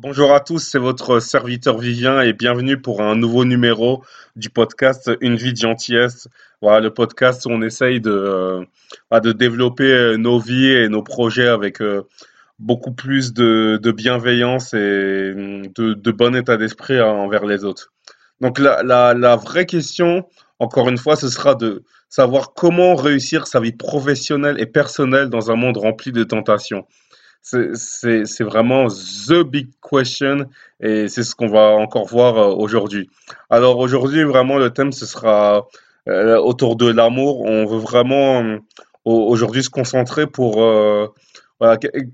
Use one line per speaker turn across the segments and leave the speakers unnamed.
Bonjour à tous, c'est votre serviteur Vivien et bienvenue pour un nouveau numéro du podcast Une vie de gentillesse. Voilà, le podcast où on essaye de, euh, bah, de développer euh, nos vies et nos projets avec euh, beaucoup plus de, bienveillance et hum, de, bon état d'esprit hein, envers les autres. Donc la, la vraie question, encore une fois, ce sera de savoir comment réussir sa vie professionnelle et personnelle dans un monde rempli de tentations. C'est vraiment the big question et c'est ce qu'on va encore voir euh, aujourd'hui. Alors aujourd'hui, vraiment, le thème, ce sera euh, autour de l'amour. On veut vraiment euh, au- aujourd'hui se concentrer pour,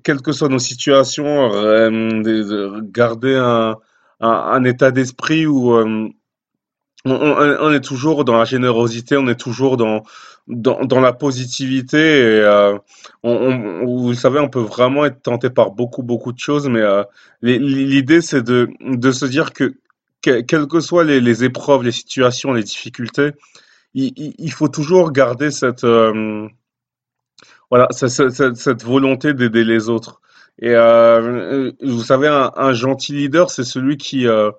quelles que soient nos situations, de- de garder un, un, état d'esprit où on, est toujours dans la générosité, on est toujours dans, dans, dans la positivité. Et, euh, on, vous savez, on peut vraiment être tenté par beaucoup, beaucoup de choses, mais euh, l'idée, c'est de, de se dire que, que- quelles que soient les, les épreuves, les situations, les difficultés, il, il- faut toujours garder cette, euh, voilà, cette- cette- cette volonté d'aider les autres. Et euh, vous savez, un, un gentil leader, c'est celui qui, euh,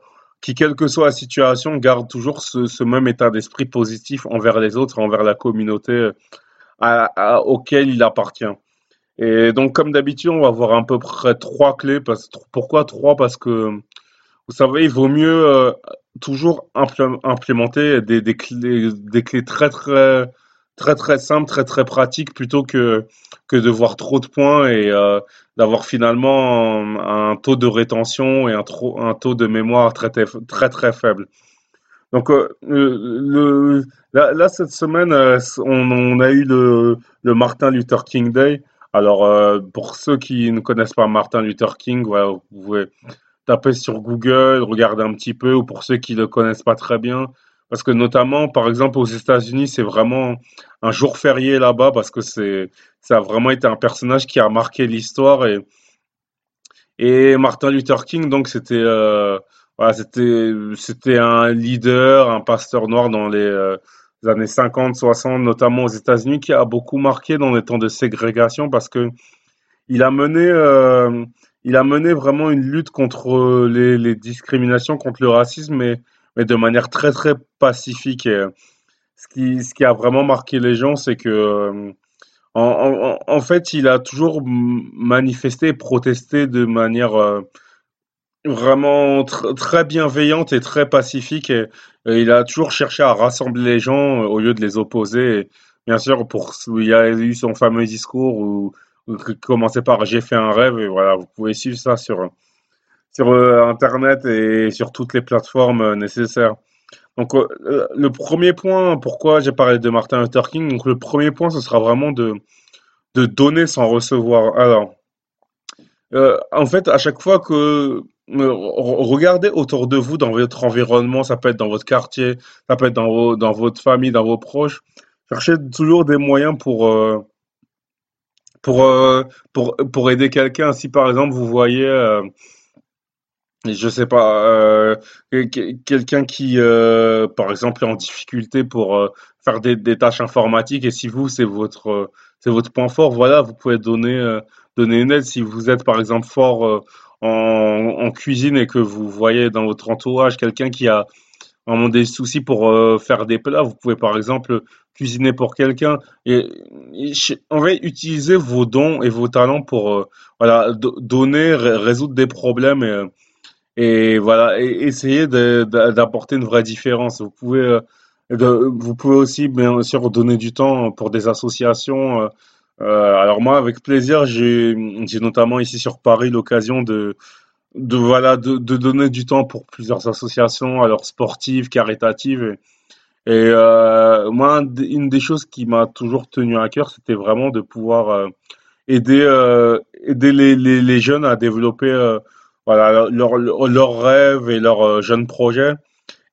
qui, quelle que soit la situation, garde toujours ce, même état d'esprit positif envers les autres, envers la communauté euh, auquel il appartient. Et donc, comme d'habitude, on va voir à peu près trois clés. Pourquoi trois? Parce que, vous savez, il vaut mieux euh, toujours implé- implémenter des clés très, très, très, très simples, très, très pratiques, plutôt que, que de voir trop de points et euh, d'avoir finalement un, taux de rétention et un, trop, un taux de mémoire très, très, très, très faible. Donc, euh, là, cette semaine, euh, on, a eu le, le Martin Luther King Day. Alors, pour ceux qui ne connaissent pas Martin Luther King, vous pouvez taper sur Google, regarder un petit peu, ou pour ceux qui ne le connaissent pas très bien, parce que notamment, par exemple, aux États-Unis, c'est vraiment un jour férié là-bas, parce que c'est, ça a vraiment été un personnage qui a marqué l'histoire et et Martin Luther King, donc c'était euh, voilà, c'était c'était un leader, un pasteur noir dans les euh, années 50, 60, notamment aux États-Unis, qui a beaucoup marqué dans les temps de ségrégation parce que il a mené euh, il a mené vraiment une lutte contre les, les discriminations, contre le racisme, mais, mais de manière très très pacifique. Et, ce qui ce qui a vraiment marqué les gens, c'est que euh, en, en, fait, il a toujours manifesté et protesté de manière euh, vraiment tr- très bienveillante et très pacifique. Il a toujours cherché à rassembler les gens euh, au lieu de les opposer. Bien sûr, pour, il y a eu son fameux discours où, où il commençait par J'ai fait un rêve. Et voilà, vous pouvez suivre ça sur, sur euh, Internet et sur toutes les plateformes euh, nécessaires. Donc, euh, le premier point, pourquoi j'ai parlé de Martin Luther King, donc le premier point, ce sera vraiment de, de donner sans recevoir. Alors, en fait, à chaque fois que re- regardez autour de vous, dans votre environnement, ça peut être dans votre quartier, ça peut être dans dans votre famille, dans vos proches, cherchez toujours des moyens pour, pour, pour, pour aider quelqu'un. Si par exemple vous voyez, je sais pas, euh, que- que- quelqu'un qui, euh, par exemple, est en difficulté pour euh, faire des, tâches informatiques, et si vous, c'est votre, c'est votre point fort, voilà, vous pouvez donner, donner une aide. Si vous êtes, par exemple, fort en, cuisine et que vous voyez dans votre entourage quelqu'un qui a vraiment des soucis pour faire des plats, vous pouvez, par exemple, cuisiner pour quelqu'un. Et, en vrai, utiliser vos dons et vos talents pour, voilà, do- donner, ré- résoudre des problèmes. Et voilà, et de- d'apporter une vraie différence. Vous pouvez, euh, vous pouvez aussi, bien sûr, donner du temps pour des associations. euh, euh, alors moi, avec plaisir, j'ai, notamment ici sur Paris l'occasion de, de, voilà, de, donner du temps pour plusieurs associations, alors sportives, caritatives. Et, moi, une des choses qui m'a toujours tenu à cœur, c'était vraiment de pouvoir aider, aider les, les, jeunes à développer voilà, leurs leur, rêves et leurs euh, jeunes projets.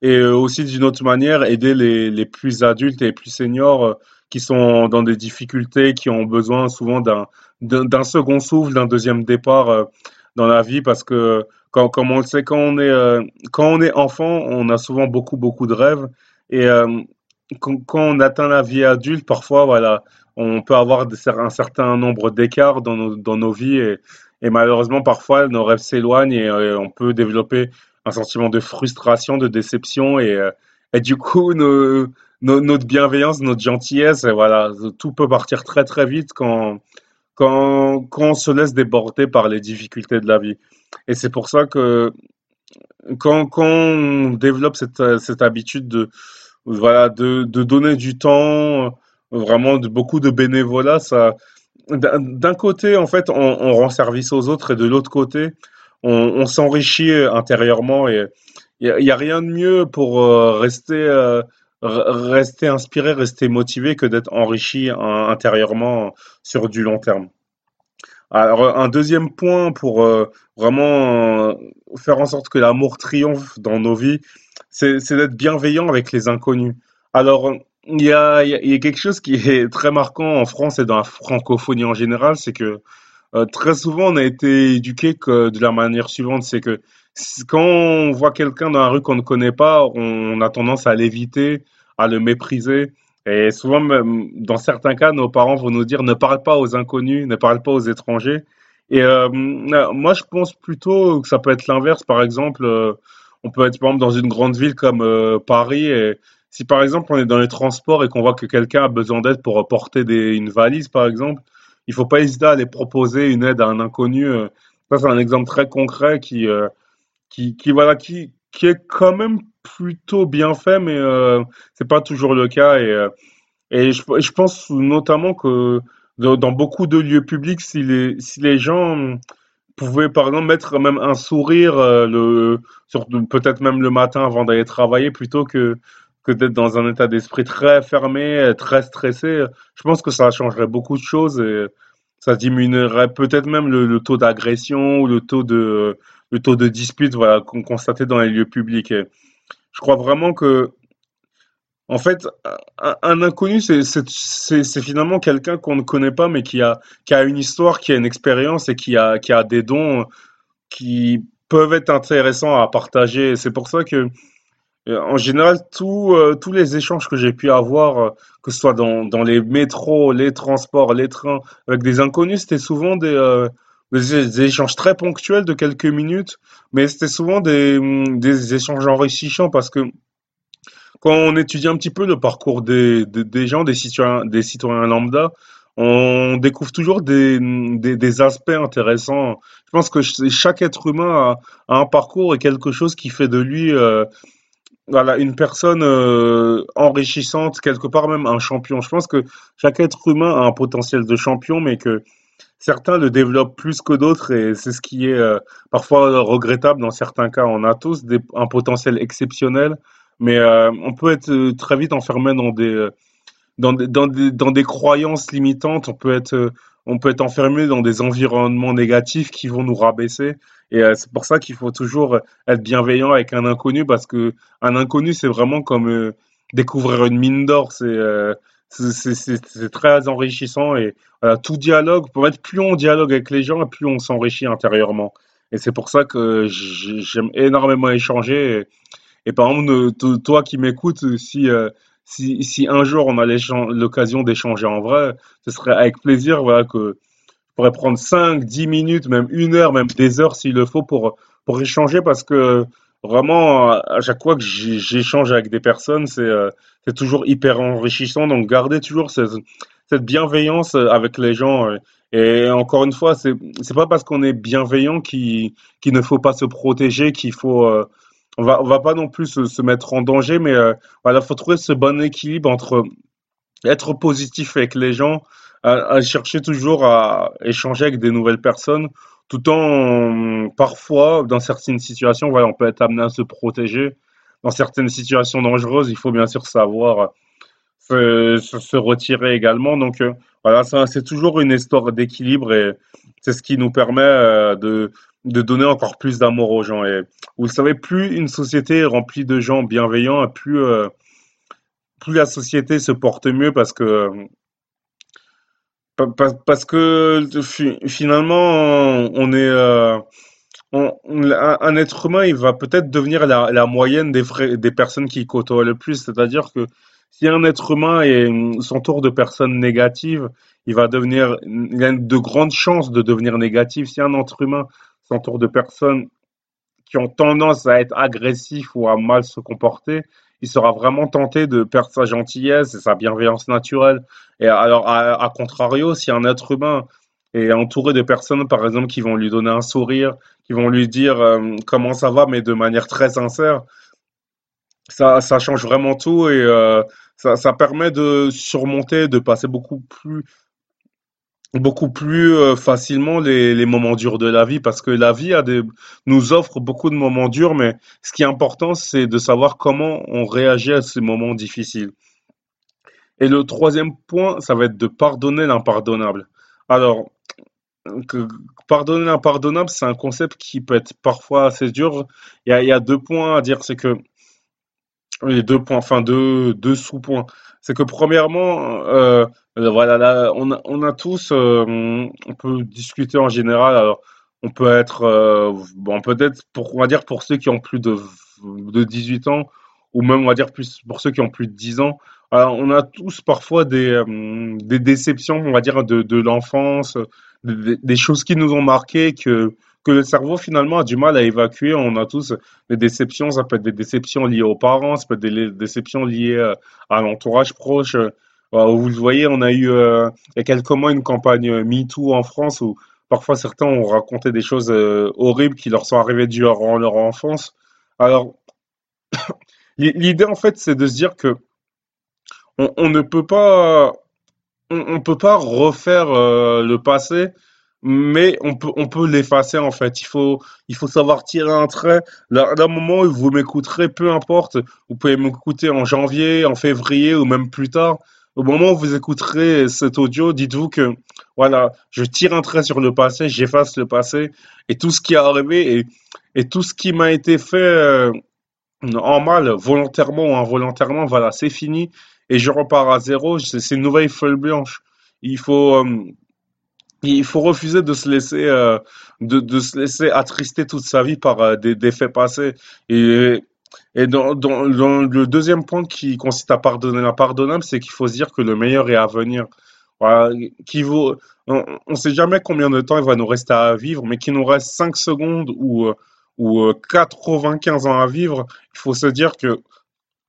Et euh, aussi, d'une autre manière, aider les, les plus adultes et les plus seniors euh, qui sont dans des difficultés, qui ont besoin souvent d'un second souffle, d'un deuxième départ dans la vie. Parce que, quand, comme on le sait, quand on est, quand on est enfant, on a souvent beaucoup, beaucoup de rêves. Et quand, on atteint la vie adulte, parfois, voilà, on peut avoir un certain nombre d'écarts dans nos, dans nos vies et malheureusement, parfois, nos rêves s'éloignent et euh, on peut développer un sentiment de frustration, de déception et, euh, et du coup, notre bienveillance, notre gentillesse, voilà, tout peut partir très très vite quand, quand, quand on se laisse déborder par les difficultés de la vie. Et c'est pour ça que quand, quand on développe cette, cette habitude de, voilà, de, de donner du temps, vraiment de beaucoup de bénévolat, ça, d'un côté, en fait, on, rend service aux autres et de l'autre côté, on, s'enrichit intérieurement et il n'y a, rien de mieux pour euh, rester, euh, rester inspiré, rester motivé que d'être enrichi hein, intérieurement sur du long terme. Alors, un deuxième point pour euh, vraiment euh, faire en sorte que l'amour triomphe dans nos vies, c'est d'être bienveillant avec les inconnus. Alors, il y a, quelque chose qui est très marquant en France et dans la francophonie en général, c'est que euh, très souvent on a été éduqué que de la manière suivante, c'est que quand on voit quelqu'un dans la rue qu'on ne connaît pas, on a tendance à l'éviter, à le mépriser. Et souvent, même, dans certains cas, nos parents vont nous dire ne parle pas aux inconnus, ne parle pas aux étrangers. Et euh, moi, je pense plutôt que ça peut être l'inverse. Par exemple, euh, on peut être dans une grande ville comme Paris. Et si par exemple on est dans les transports et qu'on voit que quelqu'un a besoin d'aide pour porter une valise, par exemple, il faut pas hésiter à aller proposer une aide à un inconnu. euh. Ça, c'est un exemple très concret qui, euh, qui, qui, voilà, qui, qui est quand même plutôt bien fait, mais euh, c'est pas toujours le cas. Et, euh, et je, pense notamment que dans beaucoup de lieux publics, si les, si les gens pouvaient, par exemple, mettre même un sourire, peut-être même le matin avant d'aller travailler, plutôt que, que d'être dans un état d'esprit très fermé, très stressé, je pense que ça changerait beaucoup de choses et ça diminuerait peut-être même le, taux d'agression ou le taux de, le taux de dispute, voilà, qu'on constatait dans les lieux publics. Je crois vraiment que en fait, un, un inconnu, c'est finalement quelqu'un qu'on ne connaît pas, mais qui a, qui a une histoire, qui a une expérience et qui a, qui a des dons qui peuvent être intéressants à partager. C'est pour ça que, euh, en général, tout, euh, tous les échanges que j'ai pu avoir, euh, que ce soit dans, dans les métros, les transports, les trains, avec des inconnus, c'était souvent des, des, échanges très ponctuels de quelques minutes, mais c'était souvent des, des échanges enrichissants parce que quand on étudie un petit peu le parcours des, des, gens, des citoyens, des citoyens lambda, on découvre toujours des, des, des aspects intéressants. Je pense que ch- chaque être humain a, un parcours et quelque chose qui fait de lui voilà, une personne euh, enrichissante, quelque part même un champion. Je pense que chaque être humain a un potentiel de champion, mais que certains le développent plus que d'autres et c'est ce qui est euh, parfois regrettable dans certains cas. On a tous un potentiel exceptionnel, mais euh, on peut être très vite enfermé dans des, dans des, dans des, dans des croyances limitantes. On peut être, on peut être enfermé dans des environnements négatifs qui vont nous rabaisser. Et euh, c'est pour ça qu'il faut toujours être bienveillant avec un inconnu parce que un inconnu, c'est vraiment comme euh, découvrir une mine d'or. C'est euh, très enrichissant et tout dialogue, pour être plus on dialogue avec les gens, plus on s'enrichit intérieurement. Et c'est pour ça que j'aime énormément échanger. Et, et par exemple, to- toi qui m'écoutes, si, si, un jour on a l'occasion d'échanger en vrai, ce serait avec plaisir voilà, que je pourrais prendre 5, 10 minutes, même une heure, même des heures s'il le faut pour, pour échanger parce que vraiment, à chaque fois que j'échange avec des personnes, c'est euh, c'est toujours hyper enrichissant. Donc, garder toujours cette, bienveillance avec les gens. euh, Et encore une fois, c'est pas parce qu'on est bienveillant qu'il qu'il ne faut pas se protéger, qu'il faut. euh, on va, on va pas non plus se, mettre en danger, mais euh, voilà, faut trouver ce bon équilibre entre être positif avec les gens, à chercher toujours à échanger avec des nouvelles personnes, tout en, parfois, dans certaines situations, voilà, on peut être amené à se protéger. Dans certaines situations dangereuses, il faut bien sûr savoir se, retirer également. Donc, euh, voilà, c'est toujours une histoire d'équilibre et c'est ce qui nous permet euh, de, de donner encore plus d'amour aux gens. Et vous savez, plus une société est remplie de gens bienveillants, plus, euh, plus la société se porte mieux parce que Pa- pa- Parce que fi- finalement, on est, un, être humain, il va peut-être devenir la, la moyenne des, des personnes qu'il côtoie le plus. C'est-à-dire que si un être humain est, s'entoure de personnes négatives, il va devenir, il a de grandes chances de devenir négatif. Si un être humain s'entoure de personnes qui ont tendance à être agressifs ou à mal se comporter, il sera vraiment tenté de perdre sa gentillesse et sa bienveillance naturelle. Et alors, à, contrario, si un être humain est entouré de personnes, par exemple, qui vont lui donner un sourire, qui vont lui dire euh, comment ça va, mais de manière très sincère, ça, ça change vraiment tout et euh, ça, ça, permet de surmonter, de passer beaucoup plus beaucoup plus euh, facilement les, les, moments durs de la vie parce que la vie a des, nous offre beaucoup de moments durs, mais ce qui est important, c'est de savoir comment on réagit à ces moments difficiles. Et le troisième point, ça va être de pardonner l'impardonnable. Alors, pardonner l'impardonnable, c'est un concept qui peut être parfois assez dur. Il y a, il y a deux points à dire, c'est que les deux points, enfin deux, deux sous-points. C'est que premièrement, euh, euh, voilà, là, on a, on a tous, euh, on peut discuter en général. On peut être, euh, bon, peut-être on va dire pour ceux qui ont plus de, de 18 ans, ou même on va dire plus pour ceux qui ont plus de 10 ans. On a tous parfois des, des déceptions, on va dire de, de l'enfance, des, des choses qui nous ont marqué que que le cerveau finalement a du mal à évacuer. On a tous des déceptions, ça peut être des déceptions liées aux parents, ça peut être des déceptions liées euh, à l'entourage proche. Euh, vous le voyez, on a eu euh, il y a quelques mois une campagne MeToo en France où parfois certains ont raconté des choses horribles qui leur sont arrivées durant leur enfance. Alors, l'idée en fait, c'est de se dire que on, ne peut pas, on, on peut pas refaire le passé mais on peut, on peut l'effacer en fait. Il faut, il faut savoir tirer un trait. D'un moment où vous m'écouterez, peu importe, vous pouvez m'écouter en janvier, en février ou même plus tard. Au moment où vous écouterez cet audio, dites-vous que voilà, je tire un trait sur le passé, j'efface le passé et tout ce qui est arrivé et, et tout ce qui m'a été fait euh, en mal, volontairement ou involontairement, voilà, c'est fini et je repars à zéro. C'est une nouvelle feuille blanche. Il faut, euh, il faut refuser de se laisser, euh, de, se laisser attrister toute sa vie par euh, des, faits passés. Et, et dans, le deuxième point qui consiste à pardonner l'impardonnable, c'est qu'il faut se dire que le meilleur est à venir. On ne sait jamais combien de temps il va nous rester à vivre, mais qu'il nous reste 5 secondes ou, euh, ou 95 ans à vivre, il faut se dire que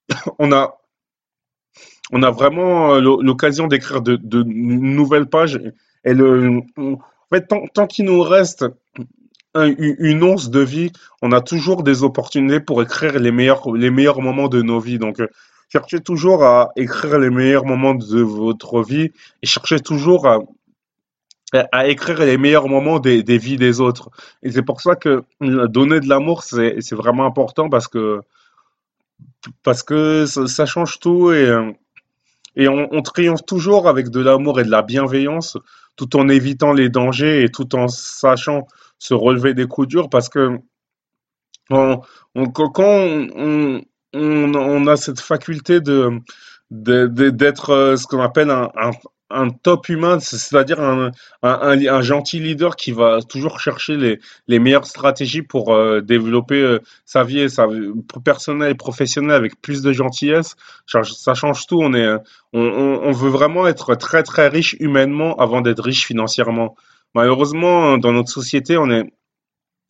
on a, on a vraiment l'occasion d'écrire de nouvelles pages et le, en fait, tant, tant qu'il nous reste une once de vie, on a toujours des opportunités pour écrire les meilleurs, les meilleurs moments de nos vies. Donc, euh, cherchez toujours à écrire les meilleurs moments de votre vie et cherchez toujours à, à écrire les meilleurs moments des, des vies des autres. Et c'est pour ça que donner de l'amour, c'est vraiment important parce que, parce que ça, change tout et, euh, et on triomphe toujours avec de l'amour et de la bienveillance tout en évitant les dangers et tout en sachant se relever des coups durs parce que on, quand on, on, a cette faculté de d'être euh, ce qu'on appelle un top humain, c'est-à-dire un, un, un, gentil leader qui va toujours chercher les, meilleures stratégies pour euh, développer euh, sa vie sa vie personnelle et professionnelle avec plus de gentillesse. Ça change tout. On, est, on, on veut vraiment être très très riche humainement avant d'être riche financièrement. Malheureusement, dans notre société, on est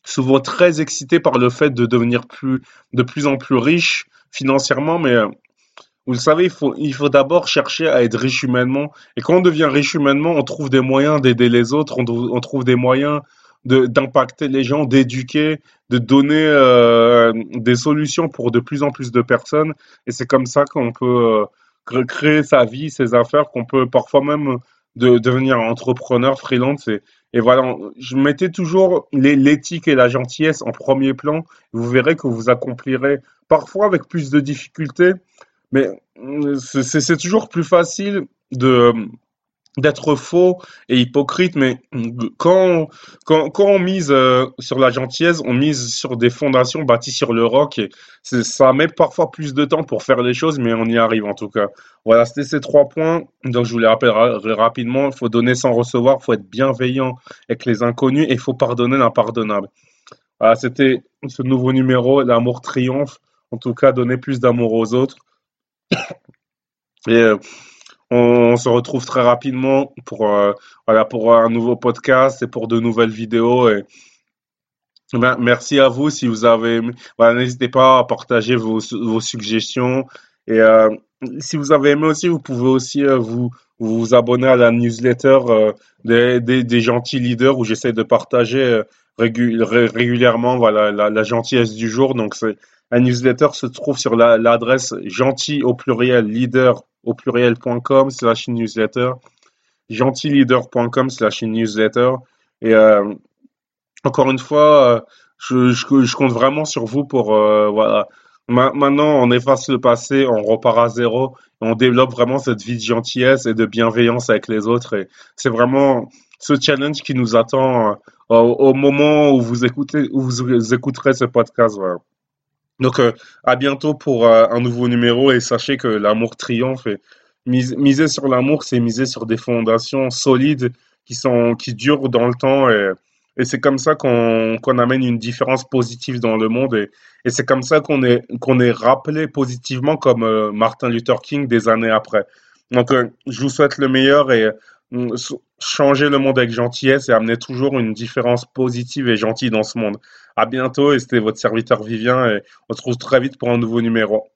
souvent très excité par le fait de devenir plus, de plus en plus riche financièrement, mais euh, vous le savez, il faut, il faut d'abord chercher à être riche humainement. Et quand on devient riche humainement, on trouve des moyens d'aider les autres, on, trouve des moyens d'impacter les gens, d'éduquer, de donner euh, des solutions pour de plus en plus de personnes. Et c'est comme ça qu'on peut euh, créer sa vie, ses affaires, qu'on peut parfois même de, devenir entrepreneur, freelance. Et, et voilà, je mettais toujours l'éthique et la gentillesse en premier plan. Vous verrez que vous accomplirez parfois avec plus de difficultés, mais euh, c'est toujours plus facile de d'être faux et hypocrite, mais quand, quand, quand on mise euh, sur la gentillesse, on mise sur des fondations bâties sur le roc, ça met parfois plus de temps pour faire les choses, mais on y arrive en tout cas. Voilà, c'était ces trois points. Donc je vous les rappelle rapidement, il faut donner sans recevoir, il faut être bienveillant avec les inconnus, et il faut pardonner l'impardonnable. Voilà, c'était ce nouveau numéro, l'amour triomphe. En tout cas, donner plus d'amour aux autres. Et euh, on, se retrouve très rapidement pour, euh, voilà, pour un nouveau podcast et pour de nouvelles vidéos. Et, ben, merci à vous si vous avez n'hésitez pas à partager vos, suggestions. Et euh, si vous avez aimé aussi, vous pouvez aussi vous, vous abonner à la newsletter des, des, gentils leaders où j'essaie de partager régulièrement voilà, la, la, gentillesse du jour. Donc, la newsletter se trouve sur l'adresse gentil au pluriel leader au pluriel.com slash newsletter, gentilleader.com slash newsletter. Et euh, encore une fois, euh, je, je, compte vraiment sur vous pour euh, voilà. maintenant, on efface le passé, on repart à zéro, et on développe vraiment cette vie de gentillesse et de bienveillance avec les autres. Et c'est vraiment ce challenge qui nous attend au, au, moment où vous écoutez, où vous écouterez ce podcast. Voilà. Donc, euh, à bientôt pour euh, un nouveau numéro et sachez que l'amour triomphe. Et miser sur l'amour, c'est miser sur des fondations solides qui sont qui durent dans le temps et, c'est comme ça qu'on qu'on amène une différence positive dans le monde et, c'est comme ça qu'on est qu'on est rappelé positivement comme euh, Martin Luther King des années après. Donc, je vous souhaite le meilleur et changer le monde avec gentillesse et amener toujours une différence positive et gentille dans ce monde. À bientôt et c'était votre serviteur Vivien et on se retrouve très vite pour un nouveau numéro.